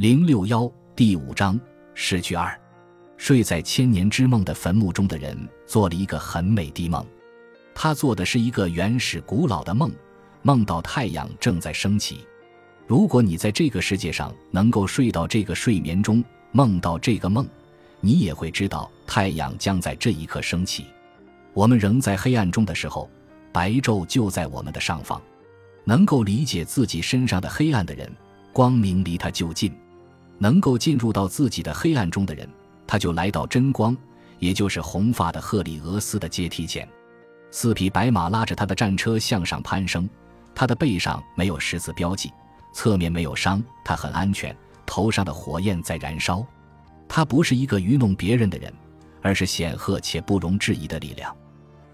零六幺第五章失去二，睡在千年之梦的坟墓中的人做了一个很美的梦。他做的是一个原始古老的梦，梦到太阳正在升起。如果你在这个世界上能够睡到这个睡眠中，梦到这个梦，你也会知道太阳将在这一刻升起。我们仍在黑暗中的时候，白昼就在我们的上方。能够理解自己身上的黑暗的人，光明离他就近。能够进入到自己的黑暗中的人，他就来到真光，也就是红发的赫里俄斯的阶梯前。四匹白马拉着他的战车向上攀升，他的背上没有十字标记，侧面没有伤，他很安全。头上的火焰在燃烧，他不是一个愚弄别人的人，而是显赫且不容置疑的力量。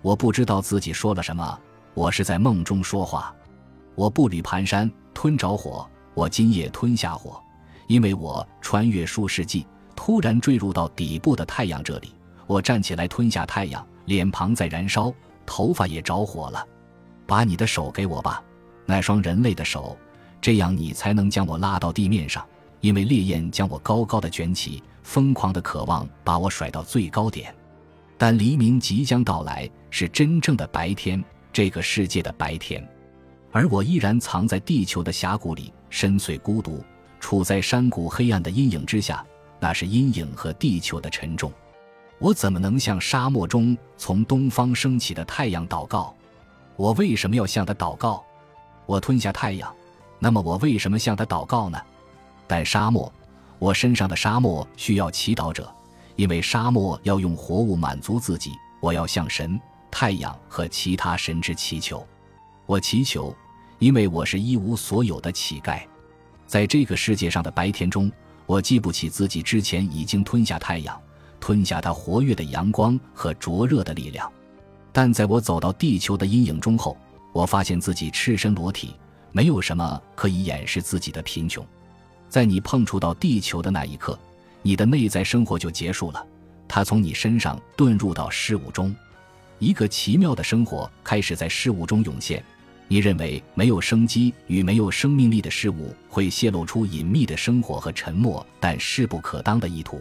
我不知道自己说了什么，我是在梦中说话。我步履蹒跚，吞着火，我今夜吞下火。因为我穿越数世纪，突然坠入到底部的太阳这里。我站起来吞下太阳，脸庞在燃烧，头发也着火了。把你的手给我吧，那双人类的手，这样你才能将我拉到地面上。因为烈焰将我高高的卷起，疯狂的渴望把我甩到最高点。但黎明即将到来，是真正的白天，这个世界的白天，而我依然藏在地球的峡谷里，深邃孤独。处在山谷黑暗的阴影之下，那是阴影和地球的沉重。我怎么能向沙漠中从东方升起的太阳祷告？我为什么要向他祷告？我吞下太阳，那么我为什么向他祷告呢？但沙漠，我身上的沙漠需要祈祷者，因为沙漠要用活物满足自己。我要向神、太阳和其他神之祈求。我祈求，因为我是一无所有的乞丐。在这个世界上的白天中，我记不起自己之前已经吞下太阳，吞下它活跃的阳光和灼热的力量。但在我走到地球的阴影中后，我发现自己赤身裸体，没有什么可以掩饰自己的贫穷。在你碰触到地球的那一刻，你的内在生活就结束了，它从你身上遁入到事物中，一个奇妙的生活开始在事物中涌现。你认为没有生机与没有生命力的事物会泄露出隐秘的生活和沉默但势不可当的意图？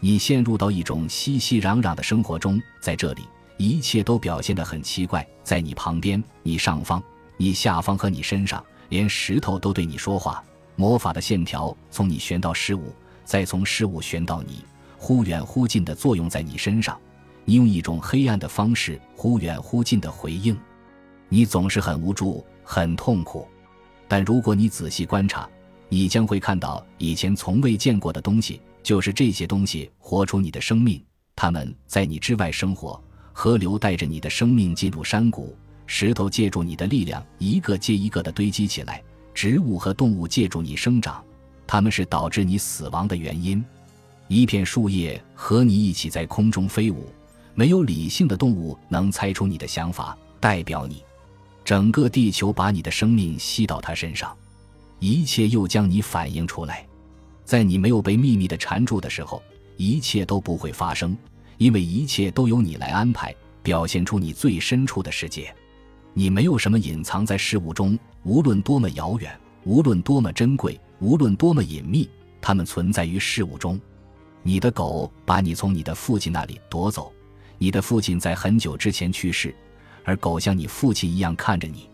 你陷入到一种熙熙攘攘的生活中，在这里，一切都表现得很奇怪。在你旁边、你上方、你下方和你身上，连石头都对你说话。魔法的线条从你旋到事物，再从事物旋到你，忽远忽近的作用在你身上。你用一种黑暗的方式忽远忽近的回应。你总是很无助、很痛苦，但如果你仔细观察，你将会看到以前从未见过的东西。就是这些东西活出你的生命，它们在你之外生活。河流带着你的生命进入山谷，石头借助你的力量一个接一个的堆积起来，植物和动物借助你生长，它们是导致你死亡的原因。一片树叶和你一起在空中飞舞，没有理性的动物能猜出你的想法，代表你。整个地球把你的生命吸到它身上，一切又将你反映出来。在你没有被秘密的缠住的时候，一切都不会发生，因为一切都由你来安排，表现出你最深处的世界。你没有什么隐藏在事物中，无论多么遥远，无论多么珍贵，无论多么隐秘，它们存在于事物中。你的狗把你从你的父亲那里夺走，你的父亲在很久之前去世。而狗像你父亲一样看着你，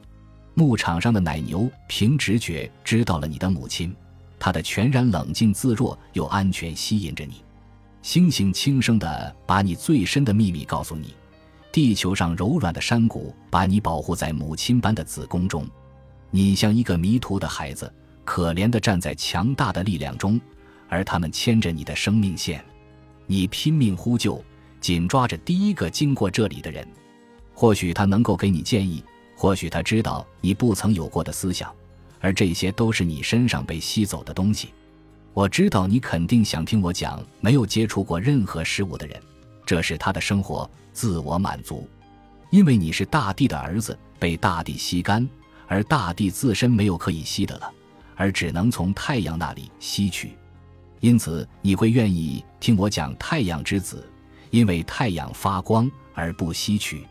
牧场上的奶牛凭直觉知道了你的母亲，它的全然冷静自若又安全吸引着你。星星轻声地把你最深的秘密告诉你，地球上柔软的山谷把你保护在母亲般的子宫中。你像一个迷途的孩子，可怜地站在强大的力量中，而他们牵着你的生命线。你拼命呼救，紧抓着第一个经过这里的人。或许他能够给你建议，或许他知道你不曾有过的思想，而这些都是你身上被吸走的东西。我知道你肯定想听我讲没有接触过任何事物的人，这是他的生活，自我满足，因为你是大地的儿子，被大地吸干，而大地自身没有可以吸的了，而只能从太阳那里吸取，因此你会愿意听我讲太阳之子，因为太阳发光而不吸取。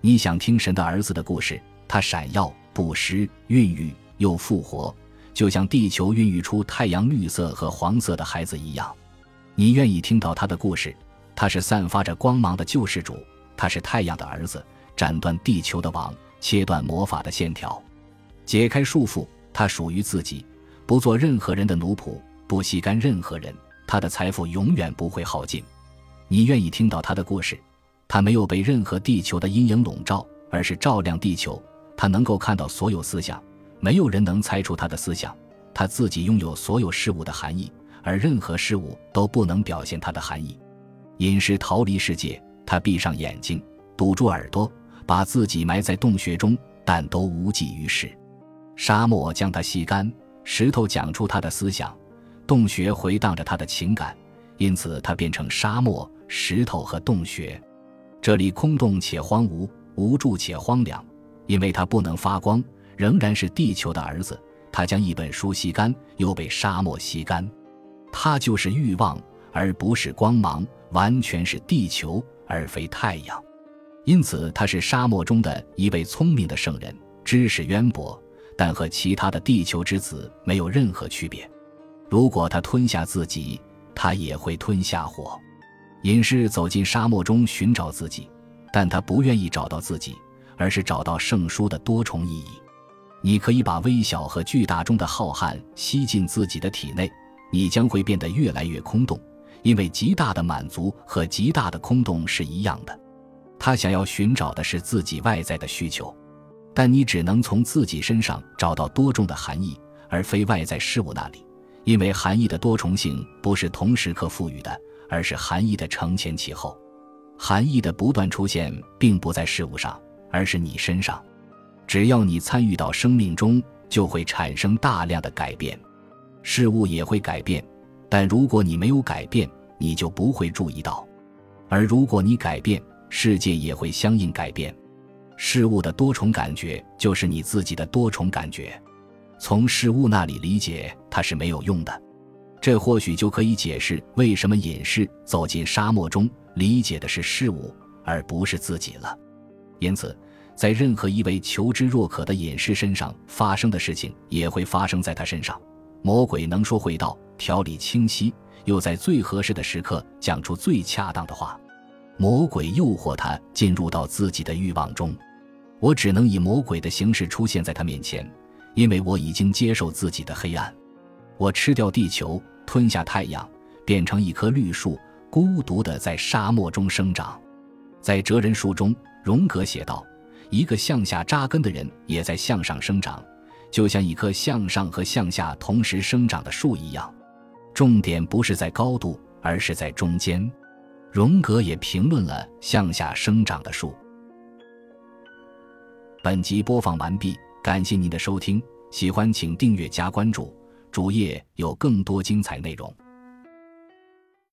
你想听神的儿子的故事？他闪耀、不失、孕育又复活，就像地球孕育出太阳绿色和黄色的孩子一样。你愿意听到他的故事？他是散发着光芒的救世主，他是太阳的儿子，斩断地球的网，切断魔法的线条，解开束缚。他属于自己，不做任何人的奴仆，不吸干任何人。他的财富永远不会耗尽。你愿意听到他的故事？他没有被任何地球的阴影笼罩，而是照亮地球。他能够看到所有思想，没有人能猜出他的思想。他自己拥有所有事物的含义，而任何事物都不能表现它的含义。隐士逃离世界，他闭上眼睛，堵住耳朵，把自己埋在洞穴中，但都无济于事。沙漠将他吸干，石头讲出他的思想，洞穴回荡着他的情感，因此他变成沙漠、石头和洞穴。这里空洞且荒芜，无助且荒凉，因为他不能发光，仍然是地球的儿子。他将一本书吸干，又被沙漠吸干。他就是欲望，而不是光芒，完全是地球，而非太阳。因此，他是沙漠中的一位聪明的圣人，知识渊博，但和其他的地球之子没有任何区别。如果他吞下自己，他也会吞下火。隐士走进沙漠中寻找自己，但他不愿意找到自己，而是找到圣书的多重意义。你可以把微小和巨大中的浩瀚吸进自己的体内，你将会变得越来越空洞，因为极大的满足和极大的空洞是一样的。他想要寻找的是自己外在的需求，但你只能从自己身上找到多重的含义，而非外在事物那里，因为含义的多重性不是同时刻赋予的。而是含义的承前启后，含义的不断出现，并不在事物上，而是你身上。只要你参与到生命中，就会产生大量的改变，事物也会改变。但如果你没有改变，你就不会注意到；而如果你改变，世界也会相应改变。事物的多重感觉就是你自己的多重感觉，从事物那里理解它是没有用的。这或许就可以解释为什么隐士走进沙漠中，理解的是事物而不是自己了。因此，在任何一位求知若渴的隐士身上发生的事情，也会发生在他身上。魔鬼能说会道，条理清晰，又在最合适的时刻讲出最恰当的话。魔鬼诱惑他进入到自己的欲望中，我只能以魔鬼的形式出现在他面前，因为我已经接受自己的黑暗。我吃掉地球，吞下太阳，变成一棵绿树，孤独地在沙漠中生长。在哲人书中，荣格写道：“一个向下扎根的人，也在向上生长，就像一棵向上和向下同时生长的树一样。重点不是在高度，而是在中间。”荣格也评论了向下生长的树。本集播放完毕，感谢您的收听，喜欢请订阅加关注。主页有更多精彩内容。